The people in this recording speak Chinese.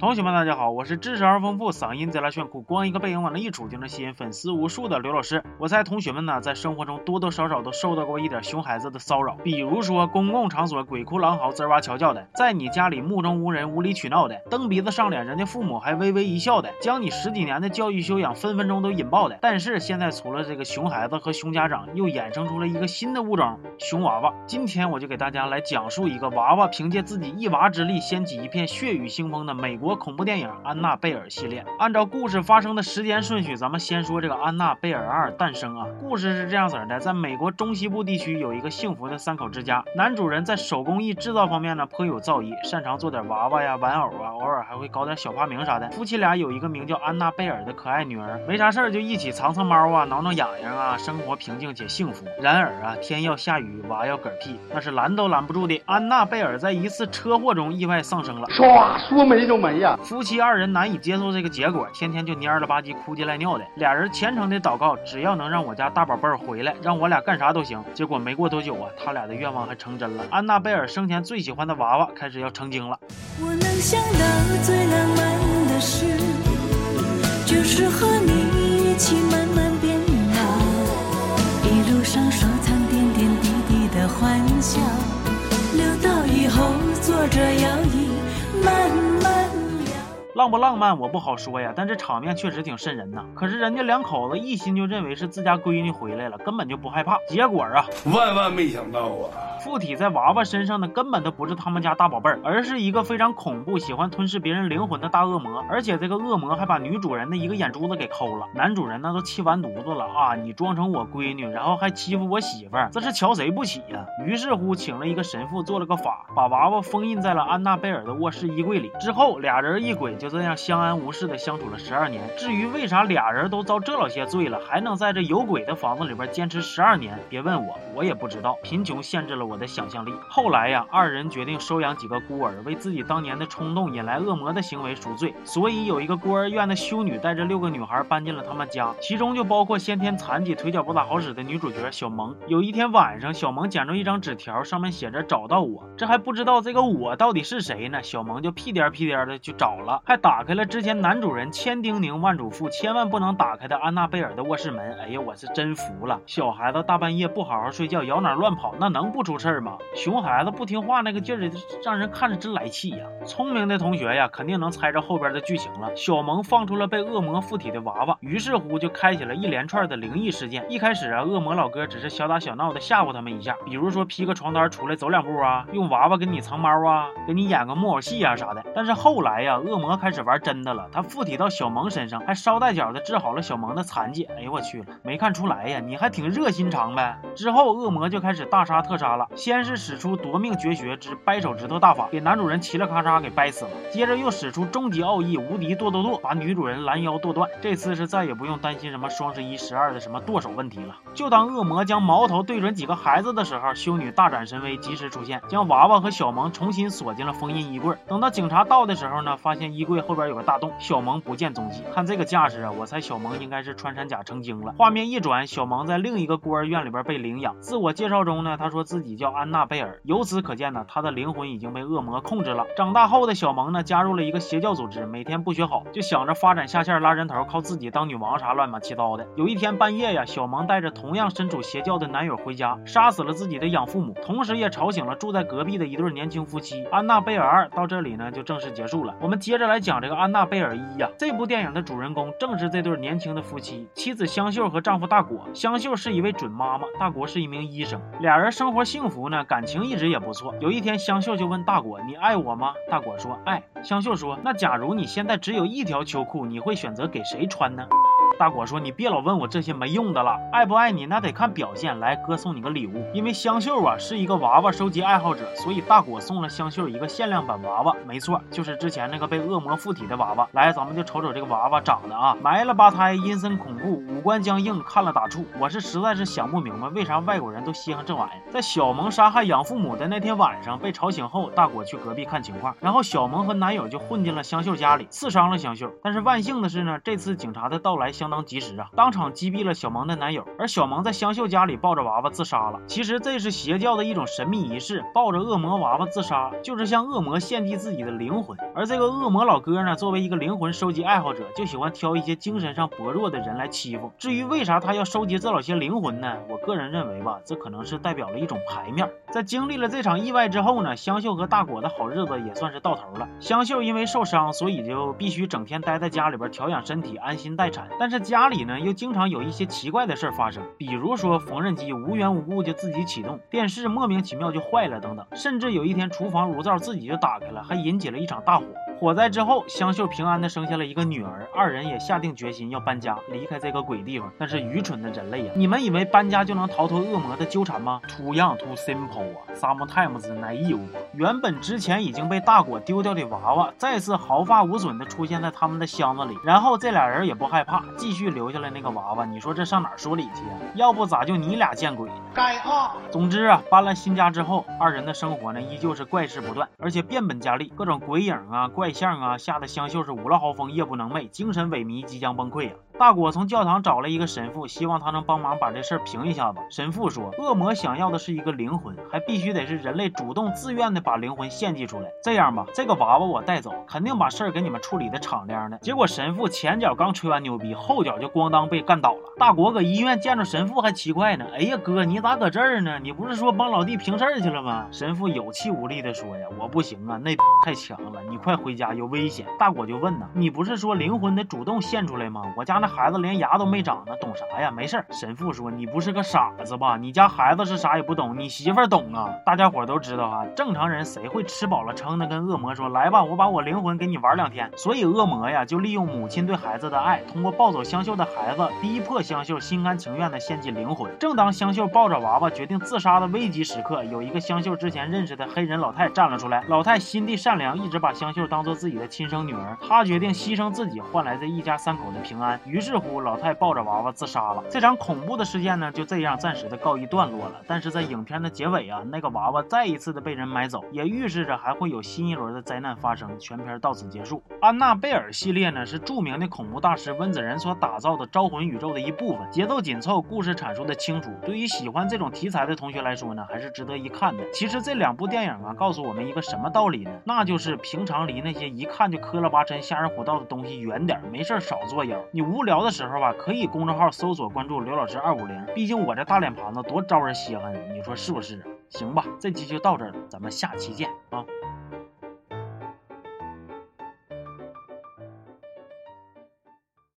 同学们，大家好，我是知识而丰富、嗓音贼拉炫酷、光一个背影往那一杵就能吸引粉丝无数的刘老师。我猜同学们呢，在生活中多多少少都受到过一点熊孩子的骚扰，比如说公共场所鬼哭狼嚎、滋哇悄叫的，在你家里目中无人、无理取闹的，蹬鼻子上脸，人家父母还微微一笑的，将你十几年的教育修养分分钟都引爆的。但是现在除了这个熊孩子和熊家长，又衍生出了一个新的物种——熊娃娃。今天我就给大家来讲述一个娃娃凭借自己一娃之力掀起一片血雨腥风的美国国恐怖电影。安娜贝尔系列，按照故事发生的时间顺序，咱们先说这个安娜贝尔二诞生啊。故事是这样子的，在美国中西部地区有一个幸福的三口之家，男主人在手工艺制造方面呢颇有造诣，擅长做点娃娃呀、玩偶啊，偶尔还会搞点小发明啥的。夫妻俩有一个名叫安娜贝尔的可爱女儿，没啥事儿就一起藏藏猫啊、挠挠痒痒啊，生活平静且幸福。然而啊，天要下雨，娃要嗝屁，那是拦都拦不住的。安娜贝尔在一次车祸中意外丧生了，唰，说没就没呀。夫妻二。人难以接受这个结果，天天就蔫了吧唧、哭唧赖尿的。俩人虔诚的祷告，只要能让我家大宝贝儿回来，让我俩干啥都行。结果没过多久啊，他俩的愿望还成真了。安娜贝尔生前最喜欢的娃娃开始要成精了。我能想到最浪漫的事，就是和你一起慢慢变老，一路上收藏点点滴滴的欢笑，留到以后坐着摇椅慢慢。浪不浪漫我不好说呀，但这场面确实挺瘆人呐。可是人家两口子一心就认为是自家闺女回来了，根本就不害怕。结果啊，万万没想到啊！附体在娃娃身上的根本都不是他们家大宝贝儿，而是一个非常恐怖、喜欢吞噬别人灵魂的大恶魔。而且这个恶魔还把女主人的一个眼珠子给抠了。男主人那都气完犊子了啊！你装成我闺女，然后还欺负我媳妇儿，这是瞧谁不起呀？于是乎，请了一个神父做了个法，把娃娃封印在了安娜贝尔的卧室衣柜里。之后，俩人一鬼就这样相安无事的相处了十二年。至于为啥俩人都遭这老些罪了，还能在这有鬼的房子里边坚持十二年，别问我，我也不知道。贫穷限制了我的想象力。后来呀，二人决定收养几个孤儿，为自己当年的冲动引来恶魔的行为赎罪。所以有一个孤儿院的修女带着六个女孩搬进了他们家，其中就包括先天残疾、腿脚不咋好使的女主角小萌。有一天晚上，小萌捡着一张纸条，上面写着“找到我”，这还不知道这个我到底是谁呢。小萌就屁颠屁颠的去找了，还打开了之前男主人千叮咛万嘱咐千万不能打开的安娜贝尔的卧室门。哎呀，我是真服了，小孩子大半夜不好好睡觉，摇哪乱跑，那能不出事儿吗？熊。孩子不听话那个劲儿，让人看着真来气呀！聪明的同学呀，肯定能猜着后边的剧情了。小萌放出了被恶魔附体的娃娃，于是乎就开启了一连串的灵异事件。一开始啊，恶魔老哥只是小打小闹的吓唬他们一下，比如说披个床单出来走两步啊，用娃娃给你藏猫啊，给你演个木偶戏啊啥的。但是后来呀，恶魔开始玩真的了，他附体到小萌身上，还捎带脚的治好了小萌的残疾。哎呦我去了，没看出来呀，你还挺热心肠呗。之后恶魔就开始大杀特杀了，先是使出。夺命绝学之掰手指头大法，给男主人嘁了咔嚓给掰死了。接着又使出终极奥义无敌剁剁剁，把女主人拦腰剁断。这次是再也不用担心什么双十一、十二的什么剁手问题了。就当恶魔将矛头对准几个孩子的时候，修女大展神威，及时出现，将娃娃和小萌重新锁进了封印衣柜。等到警察到的时候呢，发现衣柜后边有个大洞，小萌不见踪迹。看这个架势啊，我猜小萌应该是穿山甲成精了。画面一转，小萌在另一个孤儿院里边被领养。自我介绍中呢，他说自己叫安娜贝尔。由此可见呢，他的灵魂已经被恶魔控制了。长大后的小萌呢，加入了一个邪教组织，每天不学好，就想着发展下线拉人头，靠自己当女王啥乱七八糟的。有一天半夜呀，小萌带着同样身处邪教的男友回家，杀死了自己的养父母，同时也吵醒了住在隔壁的一对年轻夫妻。安娜贝尔二到这里呢，就正式结束了。我们接着来讲这个安娜贝尔一呀，这部电影的主人公正是这对年轻的夫妻，妻子香秀和丈夫大果。香秀是一位准妈妈，大果是一名医生，俩人生活幸福呢，感情一直也不。错，有一天香秀就问大果：“你爱我吗？”大果说：“爱。”香秀说：“那假如你现在只有一条秋裤，你会选择给谁穿呢？”大果说：“你别老问我这些没用的了，爱不爱你那得看表现。来，哥送你个礼物。因为香秀啊是一个娃娃收集爱好者，所以大果送了香秀一个限量版娃娃。没错，就是之前那个被恶魔附体的娃娃。来，咱们就瞅瞅这个娃娃长得啊，埋了吧胎，阴森恐怖，五官僵硬，看了打怵。我是实在是想不明白，为啥外国人都稀罕这玩意儿。在小萌杀害养父母的那天晚上被吵醒后，大果去隔壁看情况，然后小萌和男友就混进了香秀家里，刺伤了香秀。但是万幸的是呢，这次警察的到来，香相当及时啊，当场击毙了小萌的男友。而小萌在香秀家里抱着娃娃自杀了。其实这是邪教的一种神秘仪式，抱着恶魔娃娃自杀，就是向恶魔献祭自己的灵魂。而这个恶魔老哥呢，作为一个灵魂收集爱好者，就喜欢挑一些精神上薄弱的人来欺负。至于为啥他要收集这老些灵魂呢？我个人认为吧，这可能是代表了一种牌面。在经历了这场意外之后呢，香秀和大果的好日子也算是到头了。香秀因为受伤，所以就必须整天待在家里边调养身体，安心待产。但是家里呢，又经常有一些奇怪的事儿发生，比如说缝纫机无缘无故就自己启动，电视莫名其妙就坏了等等。甚至有一天，厨房炉灶自己就打开了，还引起了一场大火。火灾之后，香秀平安的生下了一个女儿，二人也下定决心要搬家，离开这个鬼地方。但是愚蠢的人类呀，你们以为搬家就能逃脱恶魔的纠缠吗？Too young, too simple 啊！Sometimes naive。原本之前已经被大果丢掉的娃娃，再次毫发无损的出现在他们的箱子里。然后这俩人也不害怕，继续留下了那个娃娃。你说这上哪说理去啊？要不咋就你俩见鬼？该啊！总之啊，搬了新家之后，二人的生活呢依旧是怪事不断，而且变本加厉，各种鬼影啊、怪。相啊，吓得香秀是五了豪风，夜不能寐，精神萎靡，即将崩溃啊！大果从教堂找了一个神父，希望他能帮忙把这事儿平一下子。神父说，恶魔想要的是一个灵魂，还必须得是人类主动自愿的把灵魂献祭出来。这样吧，这个娃娃我带走，肯定把事儿给你们处理的敞亮的。结果神父前脚刚吹完牛逼，后脚就咣当被干倒了。大果搁医院见着神父还奇怪呢，哎呀哥，你咋搁这儿呢？你不是说帮老弟平事儿去了吗？神父有气无力的说呀，我不行啊，那 太强了，你快回家，有危险。大果就问呢，你不是说灵魂得主动献出来吗？我家那孩子连牙都没长呢，懂啥呀？没事儿。神父说，你不是个傻子吧？你家孩子是啥也不懂，你媳妇儿懂啊。大家伙都知道啊，正常人谁会吃饱了撑的跟恶魔说，来吧，我把我灵魂给你玩两天。所以恶魔呀，就利用母亲对孩子的爱，通过抱走香秀的孩子，逼迫。香秀心甘情愿的献祭灵魂。正当香秀抱着娃娃决定自杀的危急时刻，有一个香秀之前认识的黑人老太站了出来。老太心地善良，一直把香秀当做自己的亲生女儿。她决定牺牲自己，换来这一家三口的平安。于于是乎，老太抱着娃娃自杀了。这场恐怖的事件呢，就这样暂时的告一段落了。但是在影片的结尾啊，那个娃娃再一次的被人买走，也预示着还会有新一轮的灾难发生。全片到此结束。安娜贝尔系列呢，是著名的恐怖大师温子仁所打造的招魂宇宙的一。部分节奏紧凑，故事阐述的清楚，对于喜欢这种题材的同学来说呢，还是值得一看的。其实这两部电影啊，告诉我们一个什么道理呢？那就是平常离那些一看就磕了巴碜、吓人虎道的东西远点，没事少作妖。你无聊的时候吧，可以公众号搜索关注刘老师二五零，毕竟我这大脸盘子多招人稀罕，你说是不是？行吧，这期就到这儿了，咱们下期见啊。